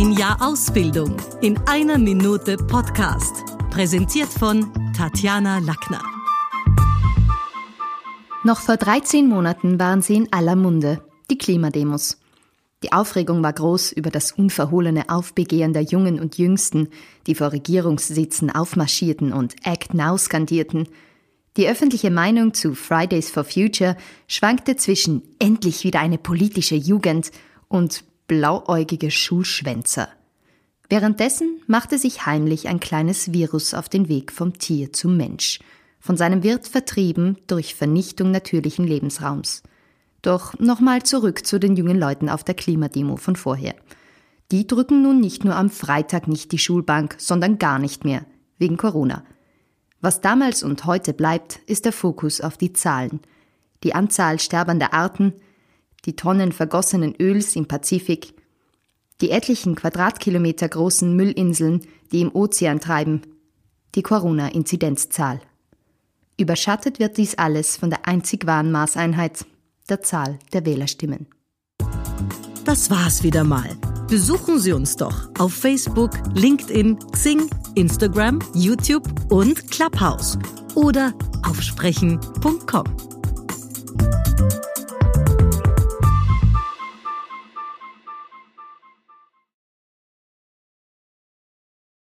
Ein Jahr Ausbildung in einer Minute Podcast. Präsentiert von Tatjana Lackner. Noch vor 13 Monaten waren sie in aller Munde, die Klimademos. Die Aufregung war groß über das unverhohlene Aufbegehren der Jungen und Jüngsten, die vor Regierungssitzen aufmarschierten und Act Now skandierten. Die öffentliche Meinung zu Fridays for Future schwankte zwischen endlich wieder eine politische Jugend und blauäugige Schulschwänzer. Währenddessen machte sich heimlich ein kleines Virus auf den Weg vom Tier zum Mensch, von seinem Wirt vertrieben durch Vernichtung natürlichen Lebensraums. Doch nochmal zurück zu den jungen Leuten auf der Klimademo von vorher. Die drücken nun nicht nur am Freitag nicht die Schulbank, sondern gar nicht mehr, wegen Corona. Was damals und heute bleibt, ist der Fokus auf die Zahlen. Die Anzahl sterbender Arten, die Tonnen vergossenen Öls im Pazifik, die etlichen Quadratkilometer großen Müllinseln, die im Ozean treiben, die Corona-Inzidenzzahl. Überschattet wird dies alles von der einzig wahren Maßeinheit, der Zahl der Wählerstimmen. Das war's wieder mal. Besuchen Sie uns doch auf Facebook, LinkedIn, Xing, Instagram, YouTube und Clubhouse oder auf sprechen.com.